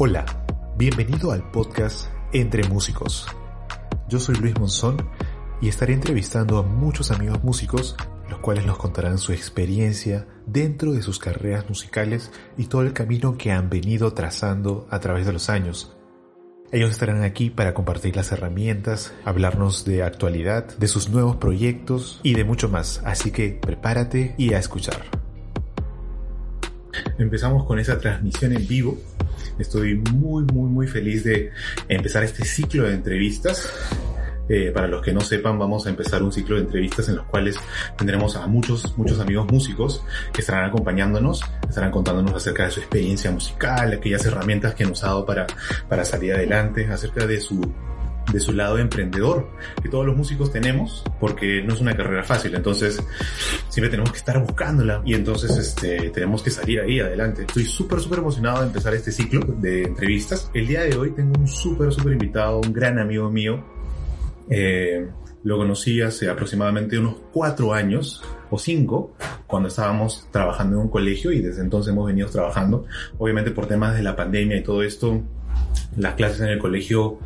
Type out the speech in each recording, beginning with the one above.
Hola, bienvenido al podcast Entre Músicos. Yo soy Luis Monzón y estaré entrevistando a muchos amigos músicos, los cuales nos contarán su experiencia dentro de sus carreras musicales y todo el camino que han venido trazando a través de los años. Ellos estarán aquí para compartir las herramientas, hablarnos de actualidad, de sus nuevos proyectos y de mucho más, así que prepárate y a escuchar. Empezamos con esa transmisión en vivo. Estoy muy, muy, muy feliz de empezar este ciclo de entrevistas. Eh, para los que no sepan, vamos a empezar un ciclo de entrevistas en los cuales tendremos a muchos, muchos amigos músicos que estarán acompañándonos, estarán contándonos acerca de su experiencia musical, aquellas herramientas que nos ha dado para, para salir adelante, acerca de su de su lado emprendedor que todos los músicos tenemos porque no es una carrera fácil. Entonces siempre tenemos que estar buscándola y entonces este tenemos que salir ahí adelante. Estoy súper súper emocionado de empezar este ciclo de entrevistas. El día de hoy tengo un súper súper invitado un gran amigo mío. Eh, lo conocí hace aproximadamente unos cuatro años o cinco, cuando estábamos trabajando en un colegio y desde entonces hemos venido trabajando. Obviamente por temas de la pandemia y todo esto, las clases en el colegio,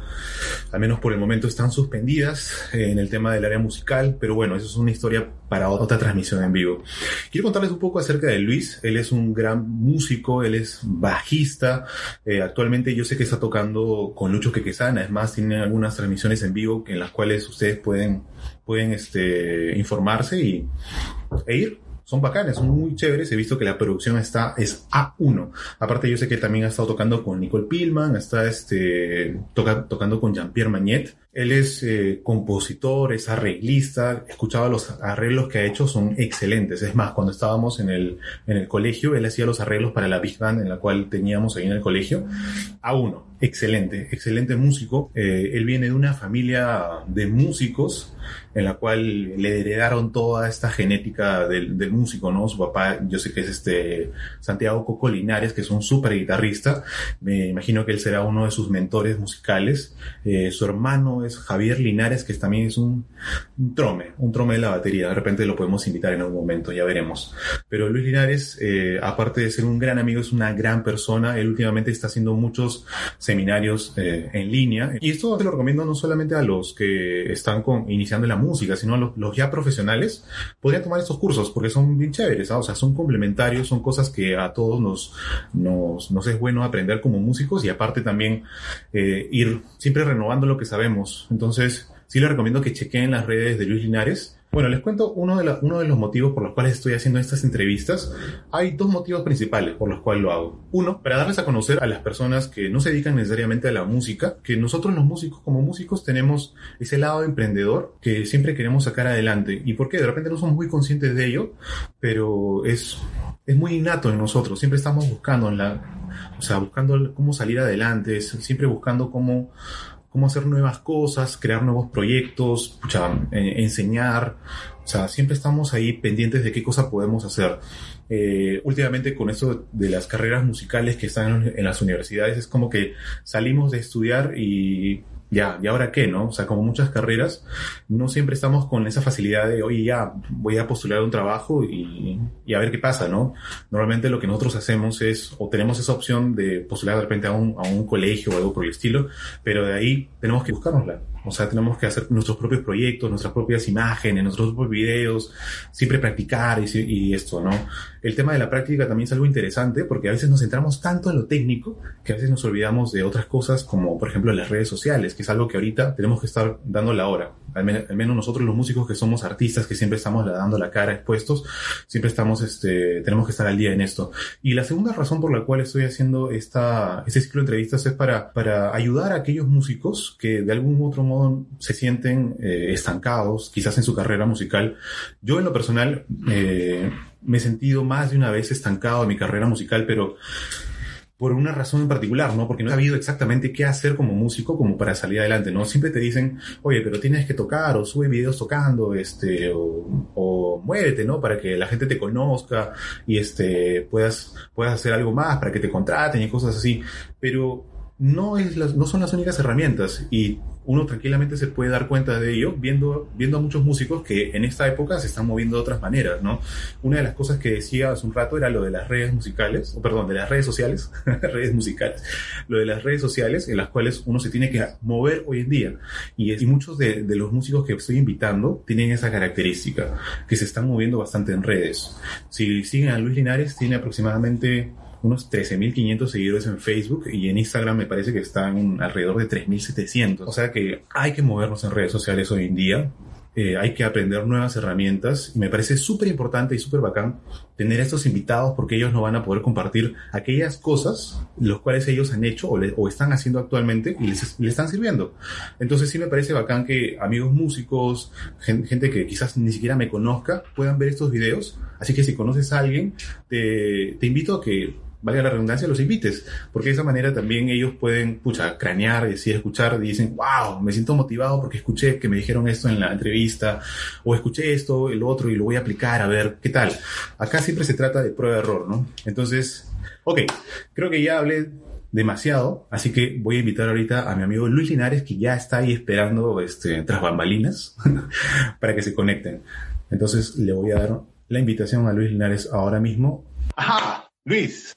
al menos por el momento, están suspendidas eh, en el tema del área musical, pero bueno, eso es una historia para otra transmisión en vivo. Quiero contarles un poco acerca de Luis. Él es un gran músico, él es bajista. Eh, actualmente yo sé que está tocando con Lucho Quequesana, es más, tiene algunas transmisiones en vivo en las cuales ustedes pueden, pueden este, informarse y, e ir son bacanes, son muy chéveres. He visto que la producción está, es A1. Aparte, yo sé que también ha estado tocando con Nicole Pillman, está este, toca, tocando con Jean-Pierre Magnet. Él es eh, compositor, es arreglista. He escuchado los arreglos que ha hecho, son excelentes. Es más, cuando estábamos en el, en el colegio, él hacía los arreglos para la Big Band en la cual teníamos ahí en el colegio. A1, excelente, excelente músico. Eh, él viene de una familia de músicos en la cual le heredaron toda esta genética del, del músico, ¿no? Su papá, yo sé que es este Santiago Coco Linares, que es un súper guitarrista. Me imagino que él será uno de sus mentores musicales. Eh, su hermano es Javier Linares, que también es un, un, trome, un trome de la batería. De repente lo podemos invitar en algún momento, ya veremos. Pero Luis Linares, eh, aparte de ser un gran amigo, es una gran persona. Él últimamente está haciendo muchos seminarios eh, en línea. Y esto te lo recomiendo no solamente a los que están iniciando la música, sino a los, ya profesionales, podrían tomar estos cursos porque son bien chéveres, ¿ah? o sea, son complementarios, son cosas que a todos nos, nos, nos es bueno aprender como músicos y aparte también eh, ir siempre renovando lo que sabemos. Entonces, sí les recomiendo que chequen las redes de Luis Linares. Bueno, les cuento uno de, la, uno de los motivos por los cuales estoy haciendo estas entrevistas. Hay dos motivos principales por los cuales lo hago. Uno, para darles a conocer a las personas que no se dedican necesariamente a la música, que nosotros los músicos como músicos tenemos ese lado emprendedor que siempre queremos sacar adelante. ¿Y por qué? De repente no somos muy conscientes de ello, pero es, es muy innato en nosotros. Siempre estamos buscando en la, o sea, buscando cómo salir adelante, siempre buscando cómo cómo hacer nuevas cosas, crear nuevos proyectos, enseñar. O sea, siempre estamos ahí pendientes de qué cosa podemos hacer. Eh, últimamente con esto de las carreras musicales que están en las universidades, es como que salimos de estudiar y ya, ¿y ahora qué, no? O sea, como muchas carreras, no siempre estamos con esa facilidad de, oye, ya, voy a postular un trabajo y, y, a ver qué pasa, ¿no? Normalmente lo que nosotros hacemos es, o tenemos esa opción de postular de repente a un, a un colegio o algo por el estilo, pero de ahí tenemos que buscárnosla. O sea, tenemos que hacer nuestros propios proyectos, nuestras propias imágenes, nuestros propios videos, siempre practicar y, y, esto, ¿no? El tema de la práctica también es algo interesante porque a veces nos centramos tanto en lo técnico que a veces nos olvidamos de otras cosas como, por ejemplo, las redes sociales, que es algo que ahorita tenemos que estar dando la hora. Al, men al menos nosotros los músicos que somos artistas, que siempre estamos dando la cara expuestos, siempre estamos, este, tenemos que estar al día en esto. Y la segunda razón por la cual estoy haciendo esta, este ciclo de entrevistas es para, para ayudar a aquellos músicos que de algún otro modo se sienten eh, estancados, quizás en su carrera musical. Yo en lo personal eh, me he sentido más de una vez estancado en mi carrera musical, pero por una razón en particular, ¿no? Porque no he sabido exactamente qué hacer como músico como para salir adelante, ¿no? Siempre te dicen, oye, pero tienes que tocar o sube videos tocando, este, o, o muévete, ¿no? Para que la gente te conozca y este, puedas, puedas hacer algo más para que te contraten y cosas así. Pero no, es las, no son las únicas herramientas y uno tranquilamente se puede dar cuenta de ello viendo, viendo a muchos músicos que en esta época se están moviendo de otras maneras, ¿no? Una de las cosas que decía hace un rato era lo de las redes musicales, o perdón, de las redes sociales, redes musicales, lo de las redes sociales en las cuales uno se tiene que mover hoy en día. Y, muchos de, de los músicos que estoy invitando tienen esa característica, que se están moviendo bastante en redes. Si siguen a Luis Linares, tiene aproximadamente unos 13.500 seguidores en Facebook y en Instagram me parece que están alrededor de 3.700. O sea que hay que movernos en redes sociales hoy en día. Eh, hay que aprender nuevas herramientas y me parece súper importante y súper bacán tener estos invitados porque ellos nos van a poder compartir aquellas cosas los cuales ellos han hecho o, están haciendo actualmente y les, están sirviendo. Entonces sí me parece bacán que amigos músicos, gente, gente, que quizás ni siquiera me conozca, puedan ver estos videos. Así que si conoces a alguien, te invito a que valga la redundancia, los invites, porque de esa manera también ellos pueden, pucha, cranear, decir, escuchar, y dicen, wow, me siento motivado porque escuché que me dijeron esto en la entrevista, o escuché esto, el otro, y lo voy a aplicar, a ver, ¿qué tal? Acá siempre se trata de prueba-error, ¿no? Entonces, ok, creo que ya hablé demasiado, así que voy a invitar ahorita a mi amigo Luis Linares, que ya está ahí esperando, este, tras bambalinas, para que se conecten. Entonces, le voy a dar la invitación a Luis Linares ahora mismo. Ajá, Luis,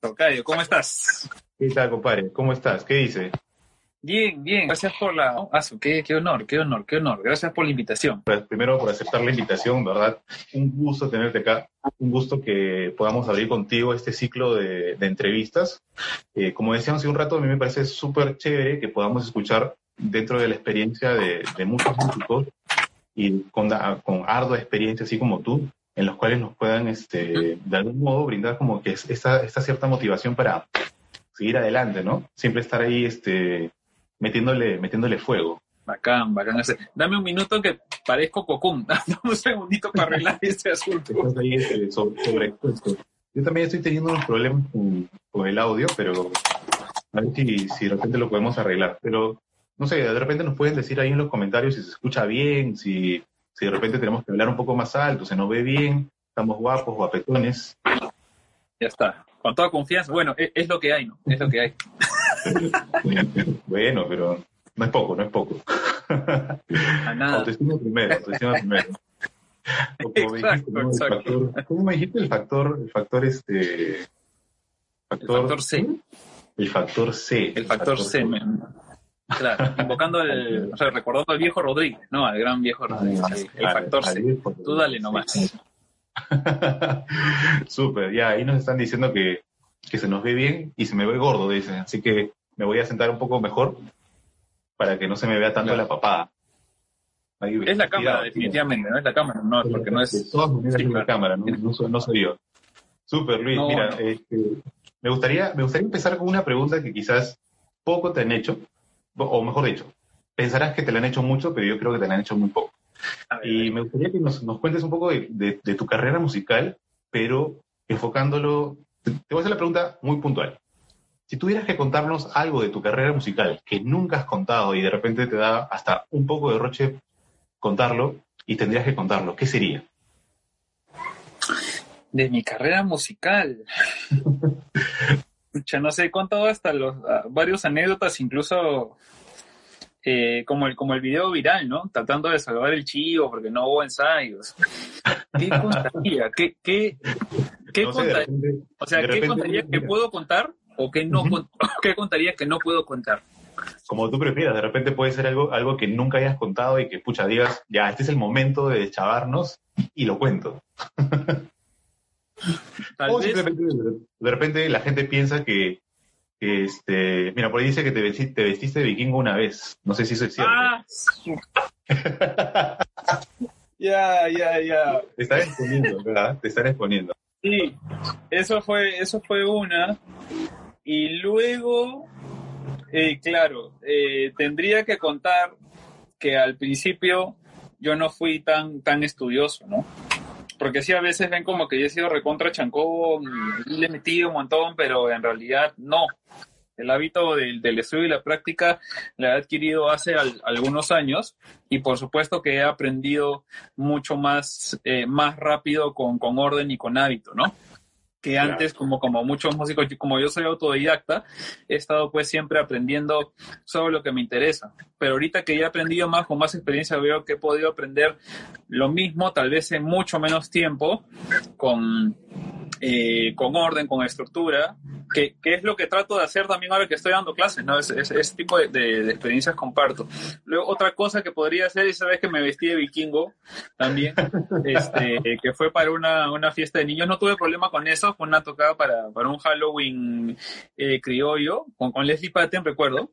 Tocayo, ¿cómo estás? ¿Qué tal, compadre? ¿Cómo estás? ¿Qué dice? Bien, bien. Gracias por la... Oh, qué, qué honor, qué honor, qué honor. Gracias por la invitación. Pues, primero, por aceptar la invitación, ¿verdad? Un gusto tenerte acá. Un gusto que podamos abrir contigo este ciclo de, de entrevistas. Eh, como decíamos hace un rato, a mí me parece súper chévere que podamos escuchar dentro de la experiencia de, de muchos músicos y con, con ardua experiencia, así como tú, en los cuales nos puedan, este, de algún modo, brindar como que esta, esta cierta motivación para seguir adelante, ¿no? Siempre estar ahí, este, metiéndole, metiéndole fuego. Bacán, bacán. Dame un minuto que parezco cocún. Dame un segundito para arreglar este asunto. Ahí este, sobre, sobreexpuesto. Yo también estoy teniendo unos problemas con, con, el audio, pero a ver si, si de repente lo podemos arreglar. Pero, no sé, de repente nos pueden decir ahí en los comentarios si se escucha bien, si si de repente tenemos que hablar un poco más alto, se nos ve bien, estamos guapos, guapetones. Ya está, con toda confianza. Bueno, es, es lo que hay, ¿no? Es lo que hay. bueno, pero no es poco, no es poco. A nada. Autoestima primero, autoestima primero. Como exacto, me dijiste, ¿no? exacto. Factor, ¿Cómo me dijiste el factor, el factor este... Factor, el factor C. El factor C. El, el factor, factor, C. Claro, invocando el, o sea, recordando al viejo Rodríguez, ¿no? Al gran viejo Rodríguez, el, el factor C. Tú dale nomás. Súper, ya, ahí nos están diciendo que, que se nos ve bien y se me ve gordo, dicen. Así que me voy a sentar un poco mejor para que no se me vea tanto claro. la papada. Ahí, es la cámara, definitivamente, no es la cámara, no, porque no es. De todas maneras sí, es la cámara, no, no, no se vio. Súper, Luis, no, mira, este, me, gustaría, me gustaría empezar con una pregunta que quizás poco te han hecho, o mejor dicho, pensarás que te la han hecho mucho, pero yo creo que te la han hecho muy poco. Ver, y me gustaría que nos, nos cuentes un poco de, de, de, tu carrera musical, pero enfocándolo, te, te, voy a hacer la pregunta muy puntual. Si tuvieras que contarnos algo de tu carrera musical que nunca has contado y de repente te da hasta un poco de roche contarlo y tendrías que contarlo, ¿qué sería? De mi carrera musical. ya no sé, he contado hasta los uh, varios anécdotas, incluso eh, como el como el video viral, ¿no? Tratando de salvar el chivo porque no hubo ensayos. ¿Qué contaría? ¿Qué, qué, qué no sé, contaría? Repente, o sea, ¿qué contaría que puedo contar o qué no uh -huh. qué contaría que no puedo contar? Como tú prefieras, de repente puede ser algo, algo que nunca hayas contado y que, pucha, digas, ya, este es el momento de deschavarnos y lo cuento. Tal o vez... simplemente de repente la gente piensa que, este, mira, por ahí dice que te vestiste, te vestiste de vikingo una vez. No sé si eso es cierto. Ah, ya, ya, ya. Te están exponiendo, ¿verdad? Te están exponiendo. Sí, eso fue, eso fue una. Y luego, eh, claro, eh, tendría que contar que al principio yo no fui tan, tan estudioso, ¿no? Porque sí a veces ven como que yo he sido recontra chancón y le he metido un montón, pero en realidad no. El hábito del, estudio y la práctica la he adquirido hace al, algunos años y por supuesto que he aprendido mucho más, eh, más rápido con, con orden y con hábito, ¿no? Que antes, como, como muchos músicos, como yo soy autodidacta, he estado pues siempre aprendiendo sobre lo que me interesa. Pero ahorita que ya he aprendido más, con más experiencia, veo que he podido aprender lo mismo, tal vez en mucho menos tiempo, con, eh, con orden, con estructura, que, que, es lo que trato de hacer también ahora que estoy dando clases, ¿no? Ese, ese tipo de, de, de, experiencias comparto. Luego, otra cosa que podría hacer, esa vez que me vestí de vikingo también, este, que fue para una, una fiesta de niños, no tuve problema con eso, fue una tocada para, para un Halloween eh, criollo, con, con Leslie Patton, recuerdo,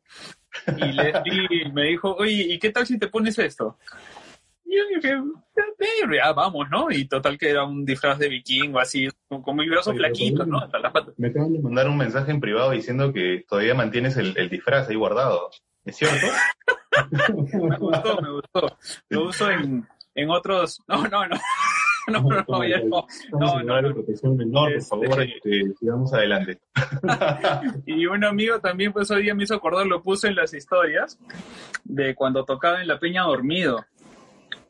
y Leslie me dijo, oye, ¿y qué tal si te pones esto? Y yo dije, ya vamos, ¿no? Y total que era un disfraz de vikingo, así, con muy brazos flaquitos, ¿no? Hasta las patas. Me acaban de mandar un mensaje en privado diciendo que todavía mantienes el, el disfraz ahí guardado. ¿Es cierto? me gustó, me gustó. Lo uso en, en otros... No, no, no. No, no, no, ya no. No, no, no. Por favor, este, sigamos adelante. y un amigo también, pues hoy día me hizo acordar, lo puse en las historias, de cuando tocaba en la peña dormido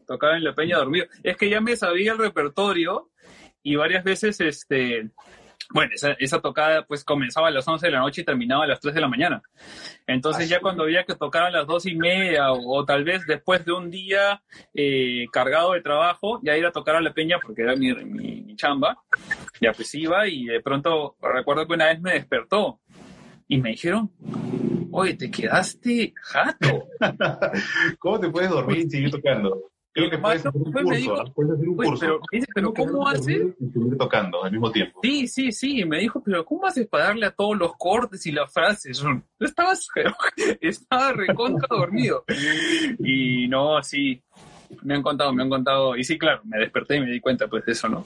tocaba en la peña dormido. Es que ya me sabía el repertorio y varias veces, este, bueno, esa, esa, tocada pues comenzaba a las 11 de la noche y terminaba a las 3 de la mañana. Entonces Así ya cuando había que tocar a las 2 y media o, o tal vez después de un día eh, cargado de trabajo, ya ir a tocar a la peña porque era mi, mi, mi chamba, ya pues iba y de pronto recuerdo que una vez me despertó y me dijeron, oye, te quedaste jato. ¿Cómo te puedes dormir y seguir tocando? Creo que puedes hacer un curso, me dijo, puedes hacer un pues, curso. Pero, dice, pero ¿cómo haces? Y seguir tocando al mismo tiempo. Sí, sí, sí. Me dijo, pero ¿cómo haces para darle a todos los cortes y las frases? Estaba, estaba recontra dormido. Y no, sí. Me han contado, me han contado. Y sí, claro, me desperté y me di cuenta, pues, de eso, ¿no?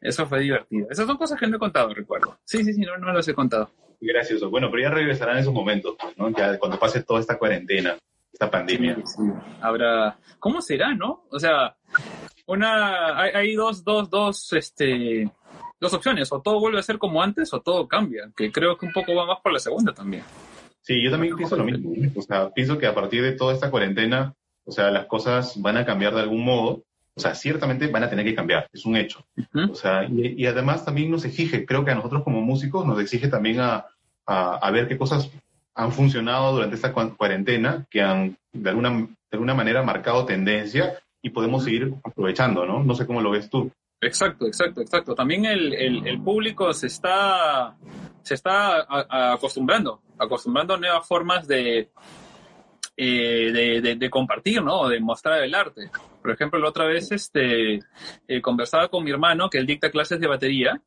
Eso fue divertido. Esas son cosas que no he contado, recuerdo. Sí, sí, sí, no, no las he contado. Gracioso. Bueno, pero ya regresarán esos momentos, pues, ¿no? Ya cuando pase toda esta cuarentena esta pandemia. Sí, sí. Habrá, ¿cómo será, no? O sea, una, hay, hay, dos, dos, dos, este, dos opciones, o todo vuelve a ser como antes o todo cambia, que creo que un poco va más por la segunda también. Sí, yo también pienso lo mismo. O sea, pienso que a partir de toda esta cuarentena, o sea, las cosas van a cambiar de algún modo. O sea, ciertamente van a tener que cambiar, es un hecho. Uh -huh. O sea, y, y, además también nos exige, creo que a nosotros como músicos nos exige también a, a, a ver qué cosas han funcionado durante esta cuarentena, que han de alguna, de alguna manera marcado tendencia y podemos seguir aprovechando, ¿no? No sé cómo lo ves tú. Exacto, exacto, exacto. También el, el, el público se está, se está acostumbrando, acostumbrando a nuevas formas de, eh, de, de, de, compartir, ¿no? De mostrar el arte. Por ejemplo, la otra vez este, eh, conversaba con mi hermano, que él dicta clases de batería,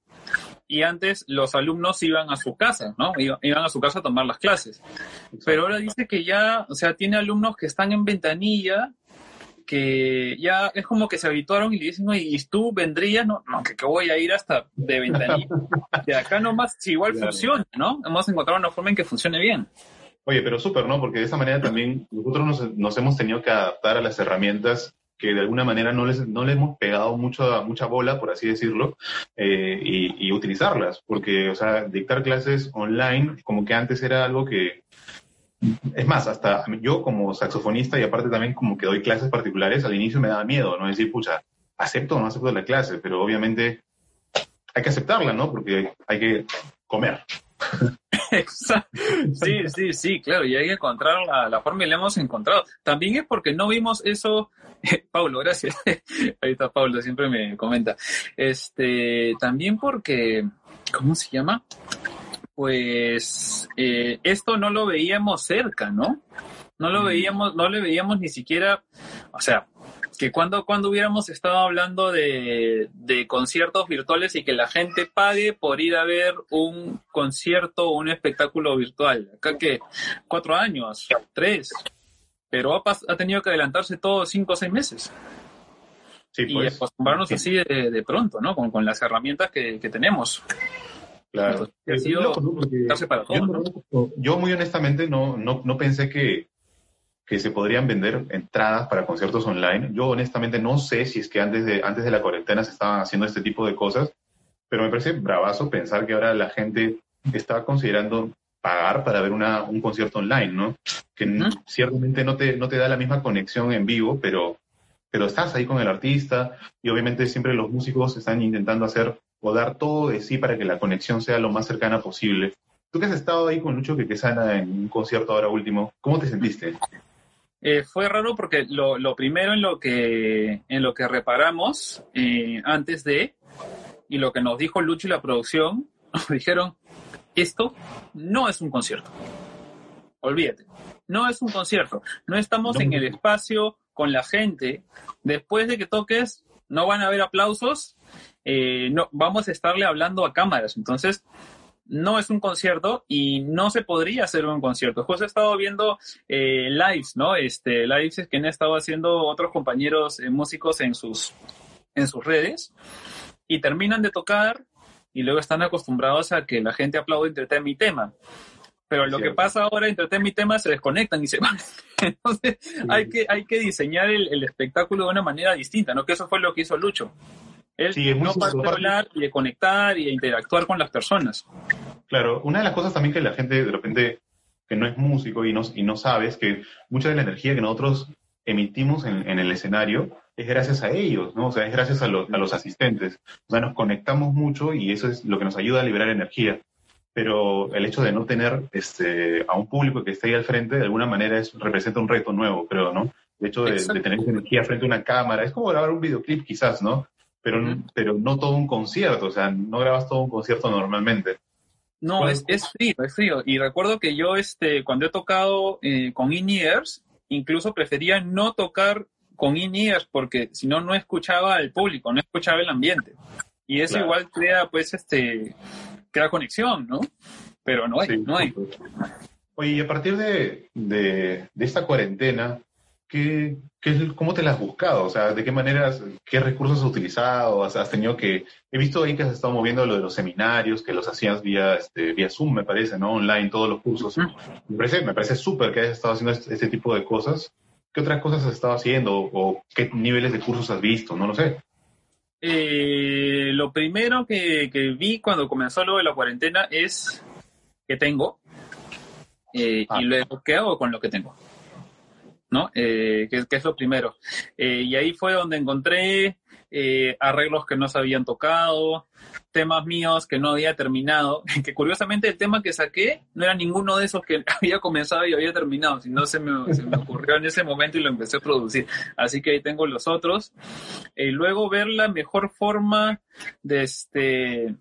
y antes los alumnos iban a su casa, ¿no? Iban a su casa a tomar las clases. Pero ahora dice que ya, o sea, tiene alumnos que están en ventanilla, que ya es como que se habituaron y le dicen, ¿y tú vendrías? No, no que, que voy a ir hasta de ventanilla. De acá nomás, si igual claro. funciona, ¿no? Hemos encontrado una forma en que funcione bien. Oye, pero súper, ¿no? Porque de esa manera también nosotros nos, nos, hemos tenido que adaptar a las herramientas que de alguna manera no les, no le hemos pegado mucho, mucha bola, por así decirlo, eh, y, y, utilizarlas. Porque, o sea, dictar clases online, como que antes era algo que... Es más, hasta yo como saxofonista y aparte también como que doy clases particulares, al inicio me daba miedo, ¿no? Decir, pucha, acepto o no acepto la clase, pero obviamente hay que aceptarla, ¿no? Porque hay que comer. sí, sí, sí, claro, y hay que encontrar la, la, forma y la hemos encontrado. También es porque no vimos eso. Paulo, gracias. Ahí está Paulo, siempre me comenta. Este, también porque, ¿cómo se llama? Pues eh, esto no lo veíamos cerca, ¿no? No lo veíamos, no le veíamos ni siquiera, o sea, que cuando, cuando hubiéramos estado hablando de, de, conciertos virtuales y que la gente pague por ir a ver un concierto o un espectáculo virtual. Acá que cuatro años, tres, pero ha, ha tenido que adelantarse todos cinco o seis meses. Sí, pues, y acostumbrarnos sí. así de, de, pronto, ¿no? Con, con las herramientas que, que tenemos. Claro. ha sido loco, ¿no? para todo, yo, ¿no? yo, muy honestamente no, no, no pensé que, que se podrían vender entradas para conciertos online. Yo honestamente no sé si es que antes de, antes de la cuarentena se estaban haciendo este tipo de cosas, pero me parece bravazo pensar que ahora la gente está considerando pagar para ver una, un concierto online, ¿no? Que ciertamente no te, no te da la misma conexión en vivo, pero, pero estás ahí con el artista y obviamente siempre los músicos están intentando hacer o dar todo de sí para que la conexión sea lo más cercana posible. Tú que has estado ahí con Lucho que sana en un concierto ahora último, ¿cómo te sentiste? Eh, fue raro porque lo, lo, primero en lo que, en lo que reparamos eh, antes de, y lo que nos dijo Lucho y la producción, nos dijeron, esto no es un concierto. Olvídate, no es un concierto. No estamos en el espacio con la gente. Después de que toques, no van a haber aplausos, eh, no, vamos a estarle hablando a cámaras. Entonces, no es un concierto y no se podría hacer un concierto. Justo he estado viendo eh, lives, ¿no? Este, lives que han estado haciendo otros compañeros eh, músicos en sus, en sus redes y terminan de tocar y luego están acostumbrados a que la gente aplaude entre tema y tema. Pero lo que pasa ahora entre tema y tema se desconectan y se van. Entonces hay, que, hay que diseñar el, el, espectáculo de una manera distinta, ¿no? Que eso fue lo que hizo Lucho. Sí, no para de hablar y de conectar y de interactuar con las personas. Claro, una de las cosas también que la gente de repente que no es músico y no, y no sabe es que mucha de la energía que nosotros emitimos en, en, el escenario es gracias a ellos, ¿no? O sea, es gracias a, lo, a los asistentes. O sea, nos conectamos mucho y eso es lo que nos ayuda a liberar energía. Pero el hecho de no tener este, a un público que esté ahí al frente, de alguna manera es, representa un reto nuevo, creo, ¿no? El hecho de, de, tener energía frente a una cámara, es como grabar un videoclip quizás, ¿no? Pero, mm. pero no todo un concierto, o sea, no grabas todo un concierto normalmente. No, es, es frío, es frío. Y recuerdo que yo, este, cuando he tocado eh, con in-ears, incluso prefería no tocar con in-ears porque si no, no escuchaba al público, no escuchaba el ambiente. Y eso claro. igual crea, pues, este, crea conexión, ¿no? Pero no hay, sí, no hay. Oye, y a partir de, de, de esta cuarentena, ¿qué, qué, ¿cómo te la has buscado? O sea, ¿de qué maneras, qué recursos has utilizado? ¿Has, has tenido que, he visto ahí que has estado moviendo lo de los seminarios, que los hacías vía, este, vía Zoom, me parece, ¿no? Online, todos los cursos. Me parece, me parece súper que hayas estado haciendo este, este, tipo de cosas. ¿Qué otras cosas has estado haciendo? ¿O qué niveles de cursos has visto? No lo sé. Eh, lo primero que, que, vi cuando comenzó lo de la cuarentena es que tengo eh, ah. y luego qué hago con lo que tengo. ¿No? Eh, que, es lo primero. Eh, y ahí fue donde encontré eh, arreglos que no se habían tocado, temas míos que no había terminado, que curiosamente el tema que saqué no era ninguno de esos que había comenzado y había terminado, sino se me ocurrió en ese momento y lo empecé a producir. Así que ahí tengo los otros. Y luego ver la mejor forma de este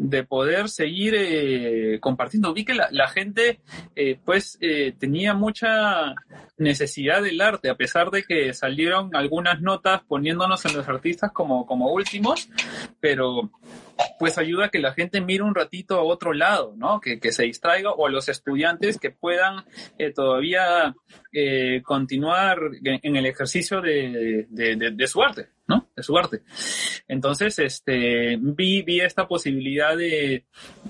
de poder seguir eh, compartiendo. Vi que la, la gente eh, pues eh, tenía mucha necesidad del arte, a pesar de que salieron algunas notas poniéndonos en los artistas como, como últimos, pero pues ayuda a que la gente mire un ratito a otro lado, ¿no? Que, que se distraiga o a los estudiantes que puedan eh, todavía eh, continuar en, el ejercicio de, de, de, de, su arte, De su arte. Entonces, este, vi, vi esta posibilidad de,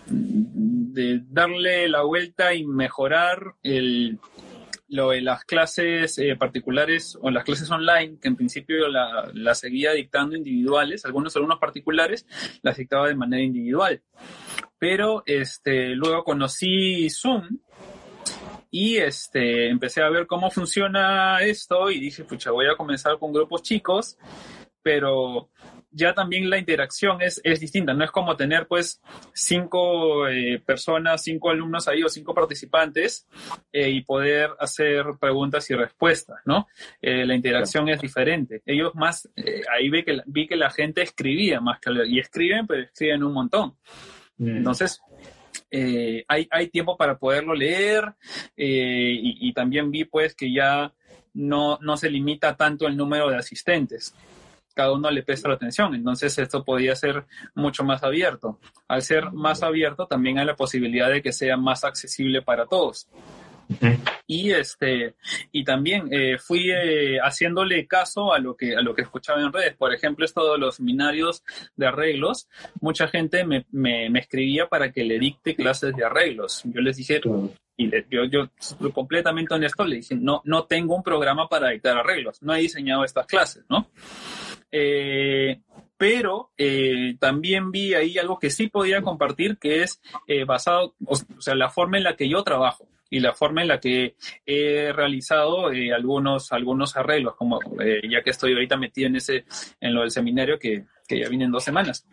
de darle la vuelta y mejorar el, lo de las clases eh, particulares o las clases online, que en principio la, la, seguía dictando individuales, algunos alumnos particulares las dictaba de manera individual. Pero este, luego conocí Zoom y este, empecé a ver cómo funciona esto y dije, pucha, voy a comenzar con grupos chicos, pero ya también la interacción es, es distinta. No es como tener pues cinco eh, personas, cinco alumnos ahí o cinco participantes eh, y poder hacer preguntas y respuestas, ¿no? Eh, la interacción es diferente. Ellos más, ahí vi que, vi que la gente escribía más que leer. Y escriben, pero escriben un montón. Mm. Entonces, eh, hay, hay tiempo para poderlo leer eh, y, y, también vi pues que ya no, no se limita tanto el número de asistentes cada uno le presta la atención. Entonces esto podía ser mucho más abierto. Al ser más abierto también hay la posibilidad de que sea más accesible para todos. Y este y también eh, fui eh, haciéndole caso a lo que a lo que escuchaba en redes. Por ejemplo, esto de los seminarios de arreglos, mucha gente me, me, me escribía para que le dicte clases de arreglos. Yo les dije, y le, yo, yo completamente honesto le dije, no, no tengo un programa para dictar arreglos, no he diseñado estas clases, ¿no? Eh, pero eh, también vi ahí algo que sí podía compartir, que es eh, basado, o, sea, la forma en la que yo trabajo y la forma en la que he realizado eh, algunos, algunos arreglos, como eh, ya que estoy ahorita metido en ese, en lo del seminario que, que ya viene en dos semanas.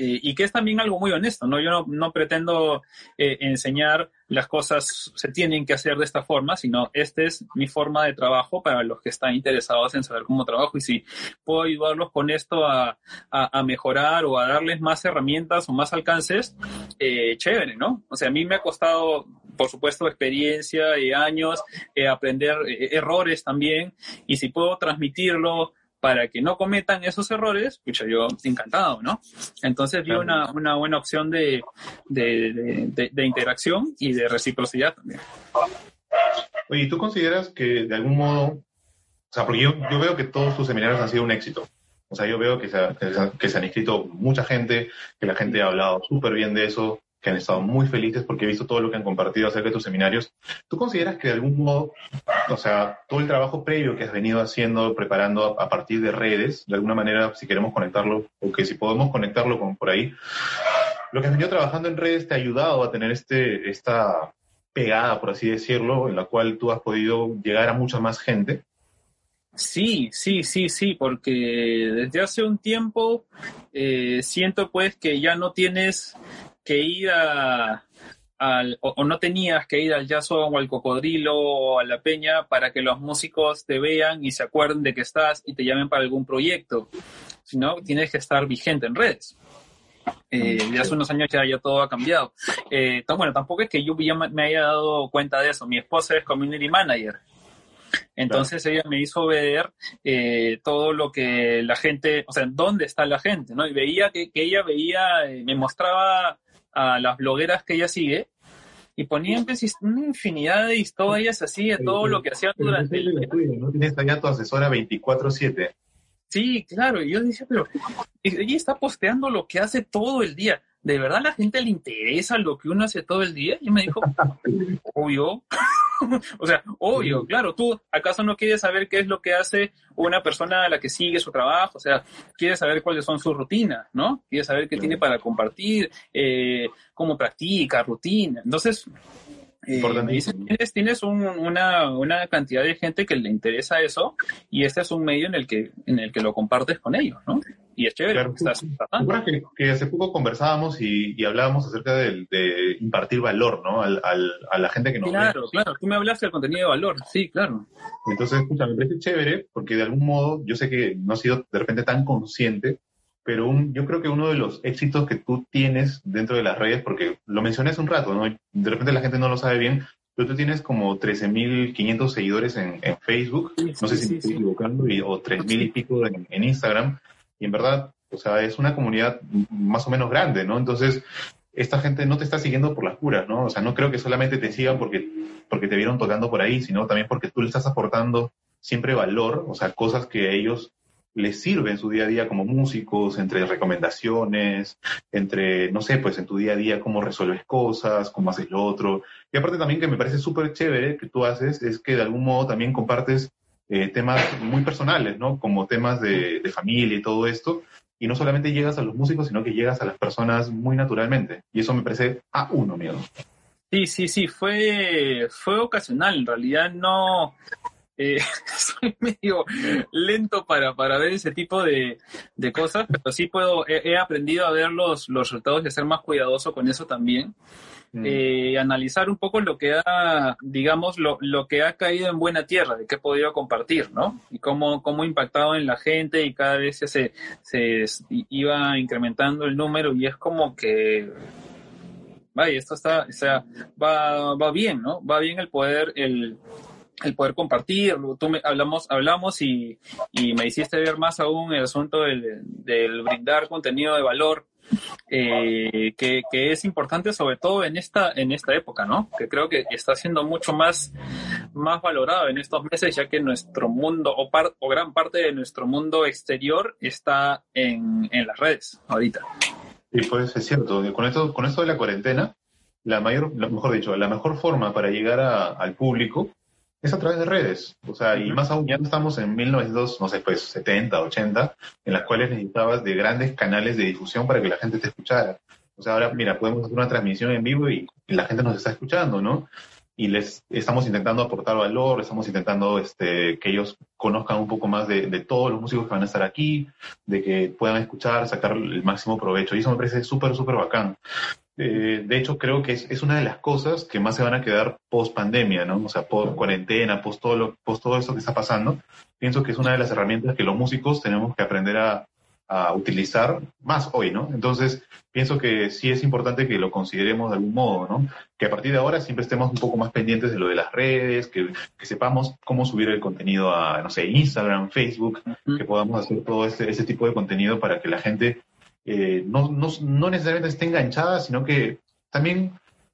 Eh, y que es también algo muy honesto, ¿no? Yo no, pretendo eh, enseñar las cosas se tienen que hacer de esta forma, sino esta es mi forma de trabajo para los que están interesados en saber cómo trabajo y si puedo ayudarlos con esto a, a, mejorar o a darles más herramientas o más alcances, eh, chévere, ¿no? O sea, a mí me ha costado, por supuesto, experiencia y años, eh, aprender errores también, y si puedo transmitirlo para que no cometan esos errores, pucha, yo encantado, ¿no? Entonces vi una, una buena opción de, de, de, de, interacción y de reciprocidad también. Oye, ¿tú consideras que de algún modo, o sea, porque yo, yo veo que todos tus seminarios han sido un éxito, o sea, yo veo que se, que se han inscrito mucha gente, que la gente ha hablado súper bien de eso, que han estado muy felices porque he visto todo lo que han compartido acerca de tus seminarios. ¿Tú consideras que de algún modo, o sea, todo el trabajo previo que has venido haciendo, preparando a, partir de redes, de alguna manera, si queremos conectarlo, o que si podemos conectarlo con por ahí, lo que has venido trabajando en redes te ha ayudado a tener este, esta pegada, por así decirlo, en la cual tú has podido llegar a mucha más gente? Sí, sí, sí, sí, porque desde hace un tiempo eh, siento pues que ya no tienes que ir a, al, o, o, no tenías que ir al Jason o al Cocodrilo o a la Peña para que los músicos te vean y se acuerden de que estás y te llamen para algún proyecto, sino tienes que estar vigente en redes. Eh, ya hace unos años ya, ya todo ha cambiado. Eh, bueno, tampoco es que yo ya me haya dado cuenta de eso. Mi esposa es community manager. Entonces claro. ella me hizo ver eh, todo lo que la gente, o sea, dónde está la gente, ¿no? Y veía que, que ella veía, eh, me mostraba a las blogueras que ella sigue y ponían pues, una infinidad de historias así de todo lo que hacían durante el día. ¿No tienes allá tu asesora 24/7? Sí, claro, y yo decía, pero ella está posteando lo que hace todo el día. ¿De verdad a la gente le interesa lo que uno hace todo el día? Y me dijo, obvio. o sea, obvio, claro, tú acaso no quieres saber qué es lo que hace una persona a la que sigue su trabajo, o sea, quieres saber cuáles son sus rutinas, ¿no? Quieres saber qué tiene para compartir, eh, cómo practica, rutina. Entonces, eh, me dicen, tienes, tienes un, una, una, cantidad de gente que le interesa eso y este es un medio en el que, en el que lo compartes con ellos, ¿no? Y es chévere. Claro, estás que, que, hace poco conversábamos y, y hablábamos acerca de, de, impartir valor, ¿no? Al, al, a la gente que nos Claro, ve. claro. Tú me hablaste del contenido de valor. Sí, claro. Entonces, escucha, me parece chévere porque de algún modo yo sé que no has sido de repente tan consciente, pero un, yo creo que uno de los éxitos que tú tienes dentro de las redes, porque lo mencioné hace un rato, ¿no? De repente la gente no lo sabe bien, pero tú tienes como 13.500 seguidores en, en Facebook, sí, no sé sí, si me estoy sí, equivocando, y, o 3.000 y pico en, en, Instagram, y en verdad, o sea, es una comunidad más o menos grande, ¿no? Entonces, esta gente no te está siguiendo por las puras, ¿no? O sea, no creo que solamente te sigan porque, porque te vieron tocando por ahí, sino también porque tú le estás aportando siempre valor, o sea, cosas que ellos les sirve en su día a día como músicos, entre recomendaciones, entre, no sé, pues en tu día a día cómo resuelves cosas, cómo haces lo otro. Y aparte también que me parece súper chévere que tú haces es que de algún modo también compartes eh, temas muy personales, ¿no? Como temas de, de, familia y todo esto. Y no solamente llegas a los músicos, sino que llegas a las personas muy naturalmente. Y eso me parece a uno, miedo. Sí, sí, sí, fue, fue ocasional. En realidad no, eh, soy medio lento para, para ver ese tipo de, de cosas, pero sí puedo, he, he, aprendido a ver los, los resultados y a ser más cuidadoso con eso también. Mm. Eh, analizar un poco lo que ha, digamos, lo, lo, que ha caído en buena tierra, de qué he podido compartir, ¿no? Y cómo, cómo ha impactado en la gente y cada vez se, se iba incrementando el número y es como que vaya, esto está, o sea, va, va bien, ¿no? Va bien el poder, el, el poder compartir, tú me, hablamos, hablamos y, y, me hiciste ver más aún el asunto del, del brindar contenido de valor, eh, que, que, es importante sobre todo en esta, en esta época, ¿no? Que creo que está siendo mucho más, más valorado en estos meses, ya que nuestro mundo, o, par, o gran parte de nuestro mundo exterior está en, en las redes ahorita. Sí, pues es cierto. Con esto, con esto de la cuarentena, la mayor, mejor dicho, la mejor forma para llegar a, al público es a través de redes. O sea, y más aún ya estamos en 1900, no sé, pues 70, 80, en las cuales necesitabas de grandes canales de difusión para que la gente te escuchara. O sea, ahora, mira, podemos hacer una transmisión en vivo y, y la gente nos está escuchando, ¿no? Y les estamos intentando aportar valor, estamos intentando este, que ellos conozcan un poco más de, de, todos los músicos que van a estar aquí, de que puedan escuchar, sacar el máximo provecho. Y eso me parece súper, súper bacán. Eh, de hecho, creo que es, es, una de las cosas que más se van a quedar post pandemia, ¿no? O sea, post cuarentena, post todo, lo, post todo eso que está pasando. Pienso que es una de las herramientas que los músicos tenemos que aprender a, a utilizar más hoy, ¿no? Entonces, pienso que sí es importante que lo consideremos de algún modo, ¿no? Que a partir de ahora siempre estemos un poco más pendientes de lo de las redes, que, que sepamos cómo subir el contenido a, no sé, Instagram, Facebook, que podamos hacer todo ese, ese tipo de contenido para que la gente eh, no, no, no, necesariamente esté enganchada, sino que también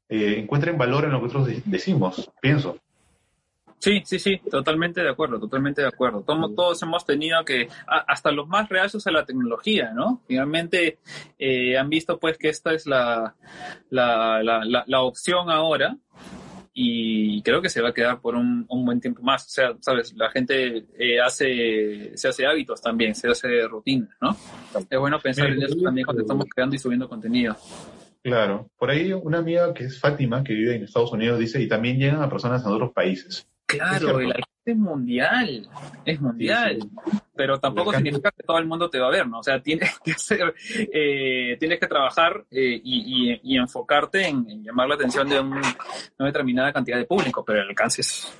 eh, encuentren valor en lo que nosotros decimos, pienso. Sí, sí, sí, totalmente de acuerdo, totalmente de acuerdo. Todos, todos hemos tenido que, hasta los más reacios a la tecnología, ¿no? Finalmente eh, han visto pues que esta es la, la, la, la, opción ahora y creo que se va a quedar por un, un buen tiempo más. O sea, sabes, la gente eh, hace, se hace hábitos también, se hace rutina, ¿no? Es bueno pensar en eso también cuando estamos creando y subiendo contenido. Claro, por ahí una amiga que es Fátima, que vive en Estados Unidos, dice, y también llegan a personas en otros países. Claro, el alcance es mundial, es mundial, pero tampoco significa que todo el mundo te va a ver, ¿no? O sea, tienes que hacer, eh, tienes que trabajar eh, y, y, y, enfocarte en, en, llamar la atención de un, una determinada cantidad de público, pero el alcance es,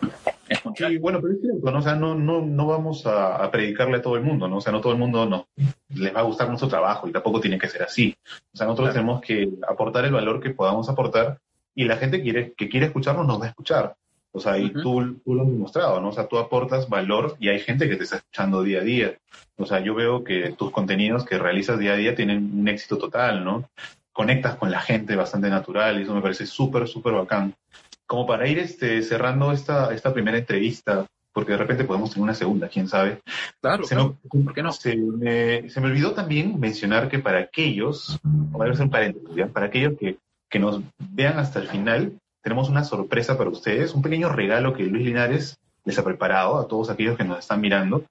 es mundial. Sí, bueno, pero es cierto, ¿no? O sea, no, no, no vamos a, a, predicarle a todo el mundo, ¿no? O sea, no todo el mundo no, les va a gustar nuestro trabajo y tampoco tiene que ser así. O sea, nosotros claro. tenemos que aportar el valor que podamos aportar y la gente quiere, que quiere escucharnos nos va a escuchar. O sea, y uh -huh. tú, tú, lo has demostrado, ¿no? O sea, tú aportas valor y hay gente que te está escuchando día a día. O sea, yo veo que tus contenidos que realizas día a día tienen un éxito total, ¿no? Conectas con la gente bastante natural y eso me parece súper, súper bacán. Como para ir este, cerrando esta, esta primera entrevista, porque de repente podemos tener una segunda, quién sabe. Claro, se claro. Me, ¿por qué no? Se me, se me, olvidó también mencionar que para aquellos, voy a hacer un paréntesis, ¿ya? para aquellos que, que nos vean hasta el final, tenemos una sorpresa para ustedes, un pequeño regalo que Luis Linares les ha preparado a todos aquellos que nos están mirando.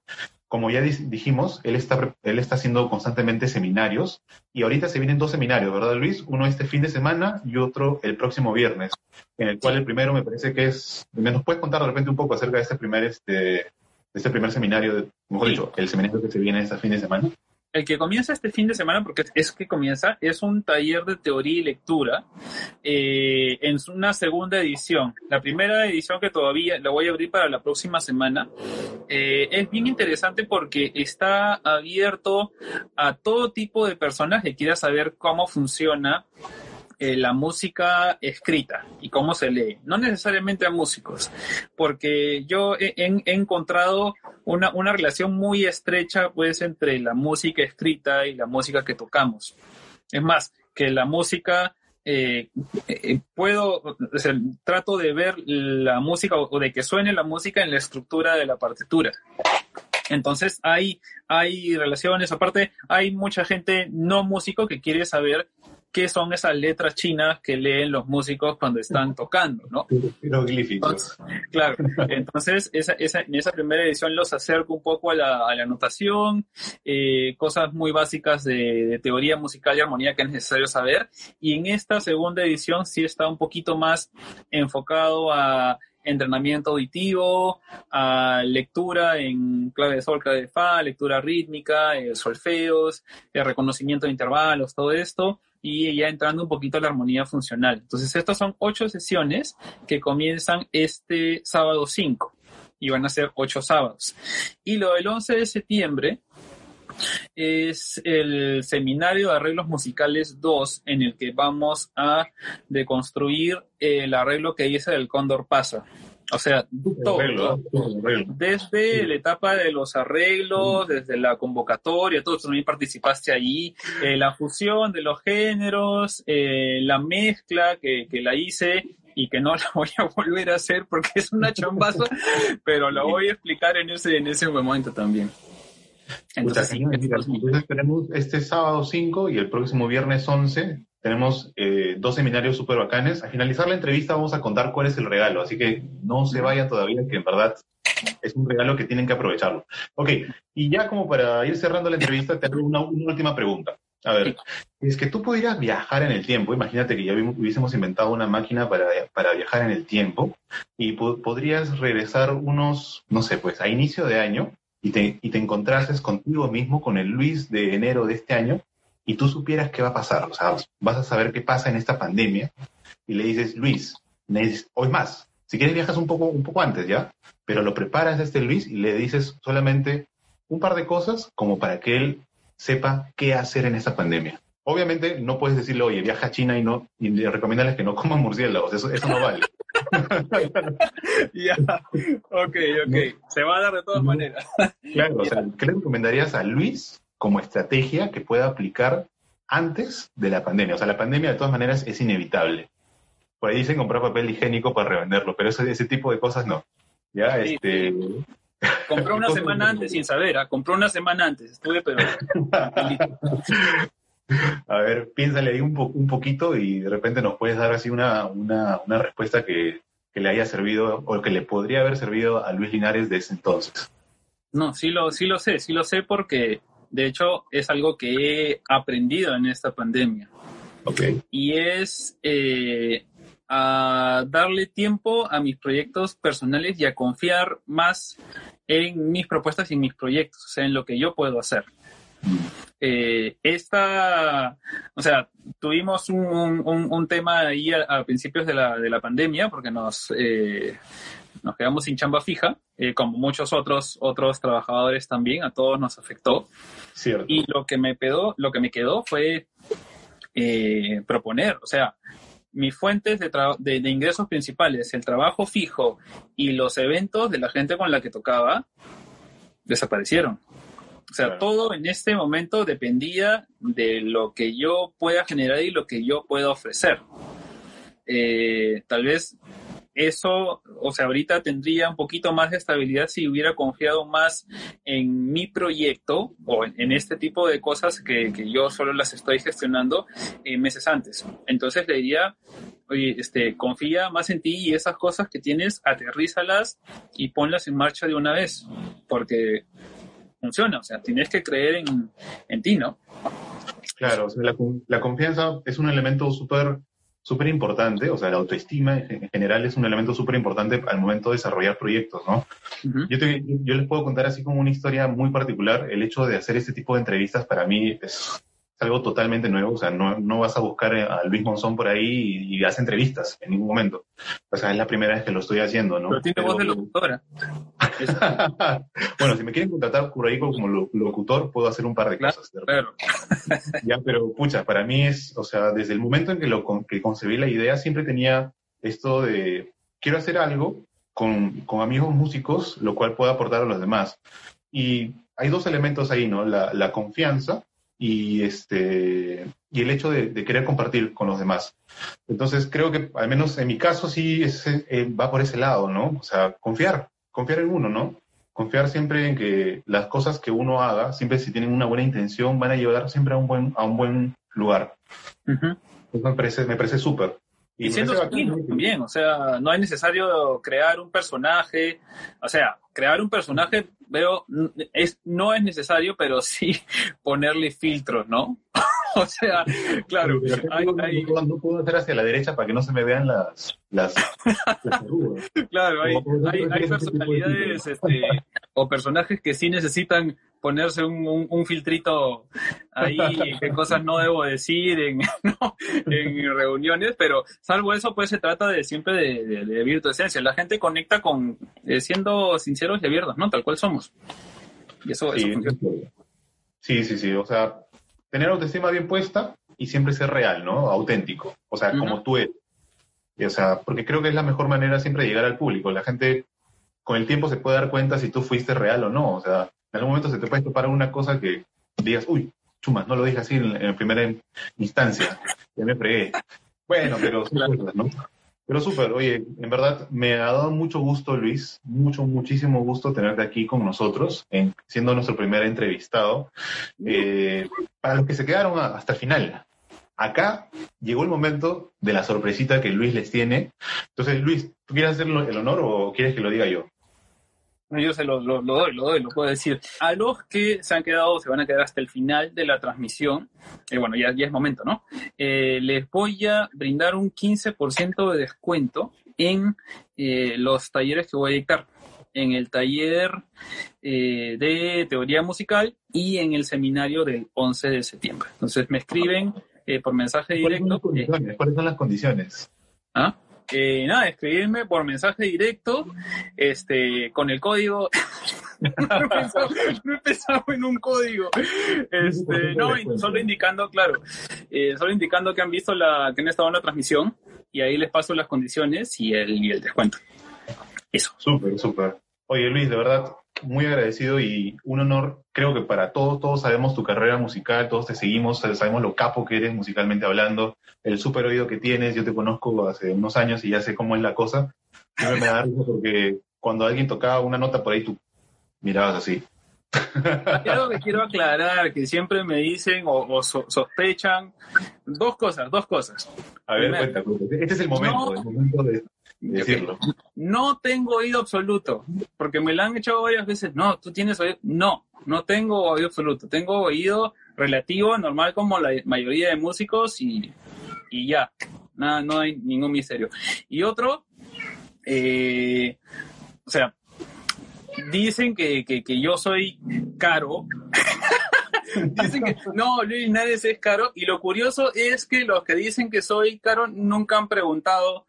Como ya dijimos, él está, él está haciendo constantemente seminarios y ahorita se vienen dos seminarios, ¿verdad Luis? Uno este fin de semana y otro el próximo viernes, en el cual el primero me parece que es, ¿nos puedes contar de repente un poco acerca de este primer, este, de este primer seminario, mejor dicho, el seminario que se viene este fin de semana? El que comienza este fin de semana, porque es que comienza, es un taller de teoría y lectura eh, en una segunda edición. La primera edición que todavía la voy a abrir para la próxima semana eh, es bien interesante porque está abierto a todo tipo de personas que quieran saber cómo funciona eh, la música escrita y cómo se lee, no necesariamente a músicos, porque yo he, encontrado una, una, relación muy estrecha pues entre la música escrita y la música que tocamos. Es más, que la música eh, eh, puedo, o trato de ver la música o de que suene la música en la estructura de la partitura. Entonces hay, hay relaciones, aparte hay mucha gente no músico que quiere saber qué son esas letras chinas que leen los músicos cuando están tocando, ¿no? Jeroglíficos. Claro, entonces esa, esa, en esa primera edición los acerco un poco a la, a la notación, eh, cosas muy básicas de, de, teoría musical y armonía que es necesario saber, y en esta segunda edición sí está un poquito más enfocado a entrenamiento auditivo, a lectura en clave de sol, clave de fa, lectura rítmica, eh, solfeos, eh, reconocimiento de intervalos, todo esto, y ya entrando un poquito a la armonía funcional. Entonces, estas son ocho sesiones que comienzan este sábado 5 y van a ser ocho sábados. Y lo del 11 de septiembre es el seminario de arreglos musicales 2 en el que vamos a deconstruir el arreglo que hice del Cóndor Pasa. O sea, todo, todo, desde la etapa de los arreglos, desde la convocatoria, todo, tú también participaste ahí, eh, la fusión de los géneros, eh, la mezcla que, que la hice y que no la voy a volver a hacer porque es una chambazo, pero la voy a explicar en ese, en ese momento también. Entonces, sí, entonces tenemos este sábado 5 y el próximo viernes 11 tenemos eh, dos seminarios súper bacanes. Al finalizar la entrevista vamos a contar cuál es el regalo, así que no se vayan todavía, que en verdad es un regalo que tienen que aprovecharlo. Ok, y ya como para ir cerrando la entrevista, te hago una, una última pregunta. A ver, es que tú pudieras viajar en el tiempo, imagínate que ya hubiésemos inventado una máquina para, para viajar en el tiempo y podrías regresar unos, no sé, pues a inicio de año y te, y te encontrases contigo mismo con el Luis de enero de este año y tú supieras qué va a pasar, o sea, vas a saber qué pasa en esta pandemia y le dices, Luis, hoy más, si quieres viajas un poco, un poco antes, ¿ya? Pero lo preparas a este Luis y le dices solamente un par de cosas como para que él sepa qué hacer en esta pandemia. Obviamente no puedes decirle, oye, viaja a China y no y recomiéndales que no coman murciélagos, eso, eso no vale. ya, ok, ok, se va a dar de todas maneras. claro, o sea, ¿qué le recomendarías a Luis como estrategia que pueda aplicar antes de la pandemia? O sea, la pandemia de todas maneras es inevitable. Por ahí dicen comprar papel higiénico para revenderlo, pero ese, ese tipo de cosas no. Ya, este... Compró una semana antes sin saber, ¿ah? compró una semana antes, estuve pero... A ver, piénsale ahí un, un poquito y de repente nos puedes dar así una, una, una respuesta que, que, le haya servido o que le podría haber servido a Luis Linares de ese entonces. No, sí lo, sí lo sé, sí lo sé porque de hecho es algo que he aprendido en esta pandemia. Okay. Y es eh, a darle tiempo a mis proyectos personales y a confiar más en mis propuestas y en mis proyectos, o sea, en lo que yo puedo hacer. Eh, esta, o sea, tuvimos un, un, tema ahí a, principios de la, de la, pandemia porque nos, eh, nos quedamos sin chamba fija, eh, como muchos otros, otros trabajadores también, a todos nos afectó. Cierto. Y lo que me quedó, lo que me quedó fue proponer, o sea, mis fuentes de, de, ingresos principales, el trabajo fijo y los eventos de la gente con la que tocaba, desaparecieron. O sea, todo en este momento dependía de lo que yo pueda generar y lo que yo pueda ofrecer. Eh, tal vez eso, o sea, ahorita tendría un poquito más de estabilidad si hubiera confiado más en mi proyecto o en, este tipo de cosas que, que, yo solo las estoy gestionando eh, meses antes. Entonces le diría, oye, este, confía más en ti y esas cosas que tienes, aterrízalas y ponlas en marcha de una vez, porque funciona, o sea, tienes que creer en, en ti, ¿no? Claro, o sea, la, la confianza es un elemento súper súper importante, o sea, la autoestima en general es un elemento súper importante al momento de desarrollar proyectos, ¿no? yo, yo, les puedo contar así como una historia muy particular, el hecho de hacer este tipo de entrevistas para mí es, algo totalmente nuevo, o sea, no, no vas a buscar a Luis Monzón por ahí y, hace entrevistas en ningún momento. O sea, es la primera vez que lo estoy haciendo, ¿no? Pero tiene voz de locutora. bueno, si me quieren contratar por ahí como locutor, puedo hacer un par de cosas. Claro. ya, pero pucha, para mí es, o sea, desde el momento en que, lo, que concebí la idea, siempre tenía esto de, quiero hacer algo con, con amigos músicos, lo cual pueda aportar a los demás. Y hay dos elementos ahí, ¿no? La, la confianza y, este, y el hecho de, querer compartir con los demás. Entonces creo que al menos en mi caso sí eh, va por ese lado, ¿no? O sea, confiar, confiar en uno, ¿no? Confiar siempre en que las cosas que uno haga, siempre si tienen una buena intención, van a llevar siempre a un buen, a un buen lugar. me parece, me parece súper. Y, siendo también, o sea, no es necesario crear un personaje, o sea, crear un personaje, veo, es, no es necesario, pero sí ponerle filtros, ¿no? o sea, claro, No, puedo hacer hacia la derecha para que no se me vean las, las, claro, hay, hay, personalidades este, o personajes que sí necesitan ponerse un, un, filtrito ahí, qué cosas no debo decir en, en reuniones, pero salvo eso, pues se trata de siempre de, de, de tu esencia. La gente conecta con eh, siendo sinceros y abiertos, ¿no? Tal cual somos. Y eso, sí, Sí, sí, sí. O sea, tener autoestima bien puesta y siempre ser real, ¿no? Auténtico. O sea, como tú eres. o sea, porque creo que es la mejor manera siempre de llegar al público. La gente con el tiempo se puede dar cuenta si tú fuiste real o no. O sea, en algún momento se te puede topar una cosa que digas, uy, chuma, no lo dije así en, primera instancia, ya me fregué. Bueno, pero ¿no? Pero súper, oye, en verdad me ha dado mucho gusto, Luis, mucho, muchísimo gusto tenerte aquí con nosotros, en, siendo nuestro primer entrevistado. Eh, para los que se quedaron hasta el final, acá llegó el momento de la sorpresita que Luis les tiene. Entonces, Luis, ¿tú quieres hacer el honor o quieres que lo diga yo? Yo se lo, lo, lo, doy, lo doy, lo puedo decir. A los que se han quedado, se van a quedar hasta el final de la transmisión, eh, bueno, ya, ya es momento, ¿no? Eh, les voy a brindar un 15% de descuento en eh, los talleres que voy a dictar. En el taller eh, de teoría musical y en el seminario del 11 de septiembre. Entonces me escriben eh, por mensaje ¿Cuáles son directo. las condiciones? ¿Cuáles son las condiciones? ¿Ah? Eh, nada, escribirme por mensaje directo, este, con el código. no, he pensado, no he pensado en un código. Este, no, solo indicando, claro, eh, solo indicando que han visto la, que han estado en la transmisión y ahí les paso las condiciones y el, y el descuento. Eso. Súper, súper. Oye, Luis, de verdad, muy agradecido y un honor. Creo que para todos, todos sabemos tu carrera musical, todos te seguimos, sabemos lo capo que eres musicalmente hablando, el súper oído que tienes. Yo te conozco hace unos años y ya sé cómo es la cosa. Siempre me da risa porque cuando alguien tocaba una nota por ahí, tú mirabas así. Hay algo que quiero aclarar, que siempre me dicen o, o so- sospechan dos cosas, dos cosas. A ver, cuenta, cuenta. Este es el momento, No. el momento de de decirlo. No tengo oído absoluto, porque me lo han echado varias veces. No, tú tienes oído. No, no tengo oído absoluto. Tengo oído relativo, normal como la mayoría de músicos y, y ya. Nada, no hay ningún misterio. Y otro, eh, o sea, dicen que, que, que yo soy caro. dicen que no, Luis Nares es caro. Y lo curioso es que los que dicen que soy caro nunca han preguntado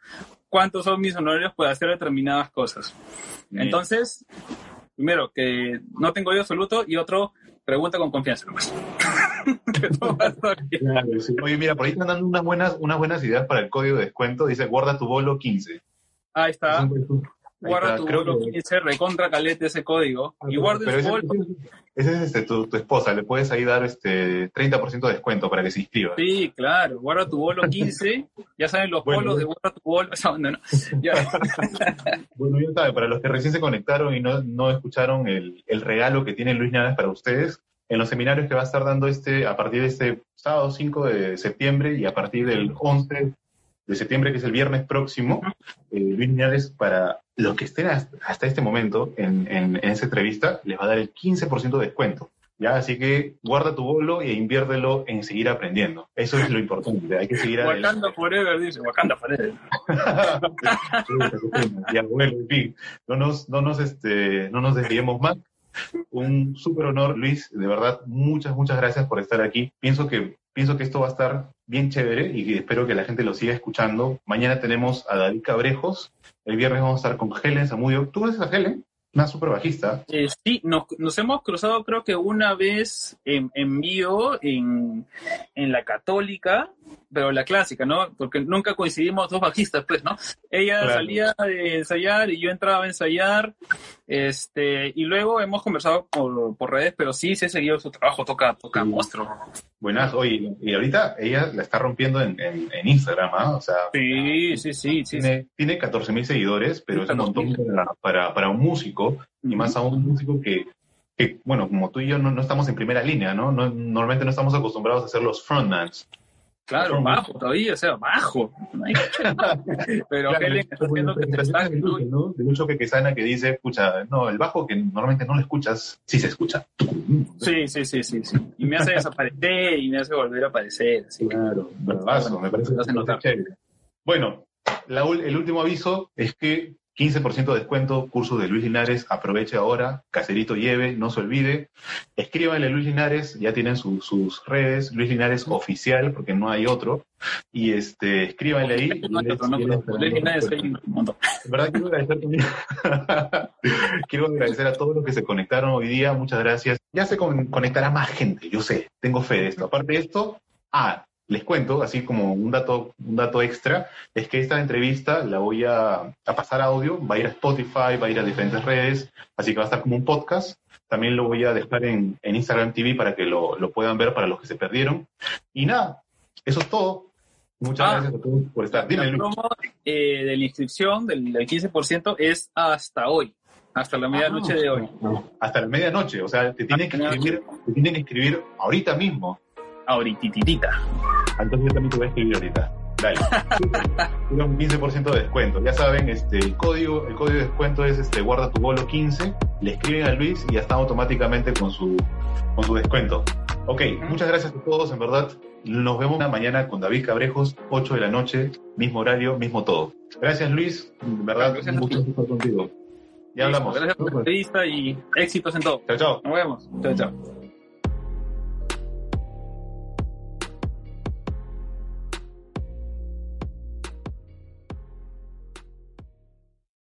cuántos son mis honorarios para hacer determinadas cosas. Entonces, primero, que no tengo oído absoluto y otro, pregunta con confianza. nomás. Claro, sí. Oye, mira, por ahí están dando unas buenas, unas buenas ideas para el código de descuento. Dice, guarda tu bolo 15. Ahí está. Guarda está, tu creo bolo que- 15, recontra calete ese código. Y guarda Pero el ese, bolo. ese es este, tu, tu esposa, le puedes ahí dar este 30% de descuento para que se inscriba. Sí, claro, guarda tu bolo 15. Ya saben los Bueno, polos de guarda tu bolo. ¿no? Ya. Bueno, ya saben, para los que recién se conectaron y no, no escucharon el, el regalo que tiene Luis Nadas para ustedes, en los seminarios que va a estar dando este a partir de este sábado 5 de septiembre y a partir del 11 de septiembre, que es el viernes próximo, eh, Luis Linares, para los que estén hasta, este momento en, en, en esa entrevista, les va a dar el 15% de descuento. ¿ya? Así que guarda tu bolo e inviértelo en seguir aprendiendo. Eso es lo importante, hay que seguir adelante. Forever, dice. Wakanda Forever. ya bueno, en fin, no nos, no nos, este, no nos desviemos más. Un súper honor, Luis, de verdad, muchas, muchas gracias por estar aquí. Pienso que, pienso que esto va a estar bien chévere y espero que la gente lo siga escuchando. Mañana tenemos a David Cabrejos, el viernes vamos a estar con Helen Zamudio. ¿Tú ves a Helen? Una súper bajista. Eh, sí, nos, nos hemos cruzado creo que una vez en, en vivo en, en la católica, pero la clásica, ¿no? Porque nunca coincidimos dos bajistas, pues, ¿no? Ella Claro. salía de ensayar y yo entraba a ensayar, este, y luego hemos conversado por, por redes, pero sí, sí he seguido su trabajo, toca, toca Sí. monstruo. Buenas, oye, y ahorita ella la está rompiendo en, en, en Instagram, ¿ah? O sea, Sí, sí, sí, sí. sí. tiene, tiene 14 mil seguidores, pero es un montón para, para, para un músico, y más aún un músico que, que, bueno, como tú y yo no, no estamos en primera línea, ¿no? no Normalmente no estamos acostumbrados a ser los frontmans. Claro, bajo todavía, o sea, bajo. No hay- Pero Claro, Helen está haciendo que te presentaciones está de Lucho, ¿no? De Lucho Quesana que dice, escucha, no, el bajo que normalmente no lo escuchas, sí se escucha. Sí, sí, sí, sí, sí. Y me hace desaparecer y me hace volver a aparecer. Así que, Claro, bravazo, me parece. Bueno, la el último aviso es que 15% de descuento, curso de Luis Linares, aproveche ahora, Caserito lleve, no se olvide. Escríbanle a Luis Linares, ya tienen su- sus redes, Luis Linares oficial, porque no hay otro. Y este, escríbanle ahí. Luis Linares verdad quiero agradecer quiero agradecer a todos los que se conectaron hoy día. Muchas gracias. Ya se con- conectará más gente, yo sé, tengo fe de esto. Aparte de esto, ah, les cuento, así como un dato, un dato extra, es que esta entrevista la voy a, a pasar a audio, va a ir a Spotify, va a ir a diferentes redes, así que va a estar como un podcast. También lo voy a dejar en, en Instagram TV para que lo, lo puedan ver para los que se perdieron. Y nada, eso es todo. Muchas Ah. gracias a todos por estar. Dime, La promo eh, de la inscripción del, del 15% es hasta hoy, hasta la medianoche de hoy. hasta la medianoche. O sea, te tienen que escribir, te tienen que escribir ahorita mismo. Ahoritititita. Entonces yo también te voy a escribir ahorita. Dale. Tiene un 15% de descuento. Ya saben, este, el código, el código de descuento es este, guarda tu bolo 15 le escriben a Luis y ya está automáticamente con su, con su descuento. Ok, muchas gracias a todos, en verdad. Nos vemos mañana con David Cabrejos, 8 de la noche, mismo horario, mismo todo. Gracias Luis, en verdad, Gracias ti. gusto estar contigo. Ya hablamos. Gracias por la entrevista y éxitos en todo. Chao, chao. Nos vemos. Chao, chao.